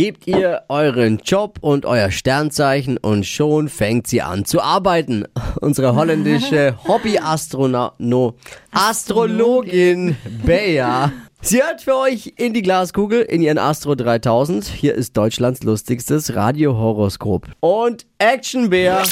gebt ihr euren Job und euer Sternzeichen und schon fängt sie an zu arbeiten. Unsere holländische Hobby-Astrologin Bea. Sie hört für euch in die Glaskugel in ihren Astro 3000. Hier ist Deutschlands lustigstes Radiohoroskop. Und Action Bea.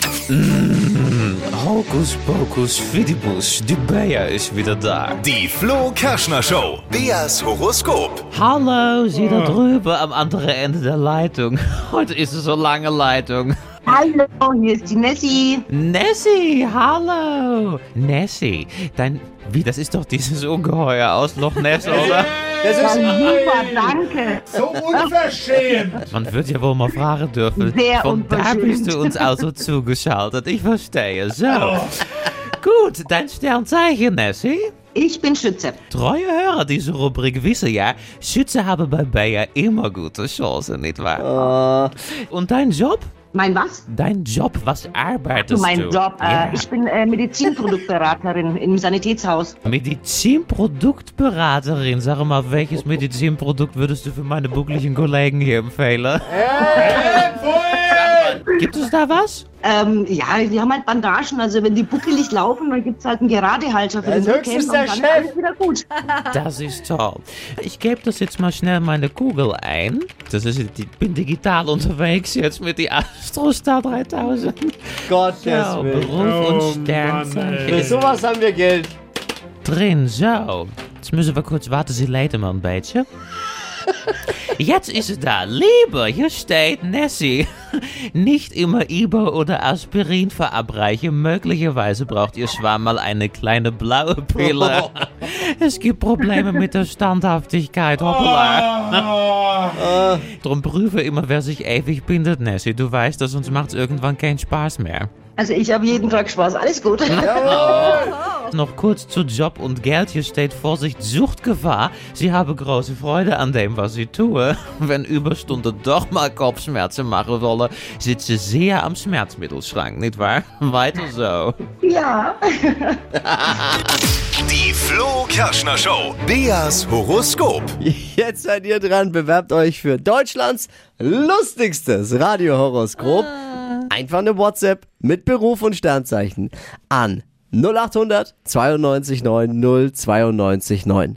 Hokus pokus fidibus, die Bea ist wieder da. Die Flo Kerschner Show. Beas Horoskop. Hallo, Sie da drüben am anderen Ende der Leitung. Heute ist es so lange Leitung. Hallo, hier ist die Nessie. Nessie, hallo. Nessie, dein... Wie, das ist doch dieses Ungeheuer aus Loch Ness, oder? Das Ja, ist super, danke. So unverschämt! Man wird ja wohl mal fragen dürfen. Sehr Von da bist du uns also zugeschaltet. Ich verstehe. So. Gut, dein Sternzeichen, Nessie? Ich bin Schütze. Treue Hörer dieser Rubrik wissen ja, Schütze haben bei Bayer immer gute Chancen, nicht wahr? Und dein Job? Mein was? Dein Job, was arbeitest Du, mein du? Job. Ja. Äh, ich bin äh, Medizinproduktberaterin im Sanitätshaus. Medizinproduktberaterin. Sag mal, welches Medizinprodukt würdest du für meine buckligen Kollegen hier empfehlen? Gibt es da was? Ähm, ja, die haben halt Bandagen. Also wenn die buckelig laufen, dann gibt's halt einen Geradehalter für Das den ist höchstens Rücken der und dann Chef. ist alles wieder gut. Das ist toll. Ich gebe das jetzt mal schnell meine Kugel ein. Das ist, ich bin digital unterwegs jetzt mit die Astrostar 3000. Gottes Ja, Willen. Beruf Oh, und Sternzeichen. Für sowas haben wir Geld. drin. Zo. Jetzt müssen wir kurz warten, sie leiden mal ein beetje. Jetzt ist es da. Liebe, hier steht Nessie. Nicht immer Ibo oder Aspirin verabreichen. Möglicherweise braucht Ihr Schwarm mal eine kleine blaue Pille. Es gibt Probleme mit der Standhaftigkeit. Hoppala. Drum prüfe immer, wer sich ewig bindet, Nessie. Du weißt, dass sonst macht's irgendwann keinen Spaß mehr. Also ich habe jeden Tag Spaß. Alles gut. Noch kurz zu Job und Geld. Hier steht Vorsicht, Suchtgefahr. Sie habe große Freude an dem, was sie tue. Wenn Überstunden doch mal Kopfschmerzen machen wollen, sitzt sie sehr am Schmerzmittelschrank, nicht wahr? Weiter so. ja. Die Flo Kerschner Show. Beas Horoskop. Jetzt seid ihr dran. Bewerbt euch für Deutschlands lustigstes Radiohoroskop. Einfach eine WhatsApp mit Beruf und Sternzeichen an 0800 92 9 092 9.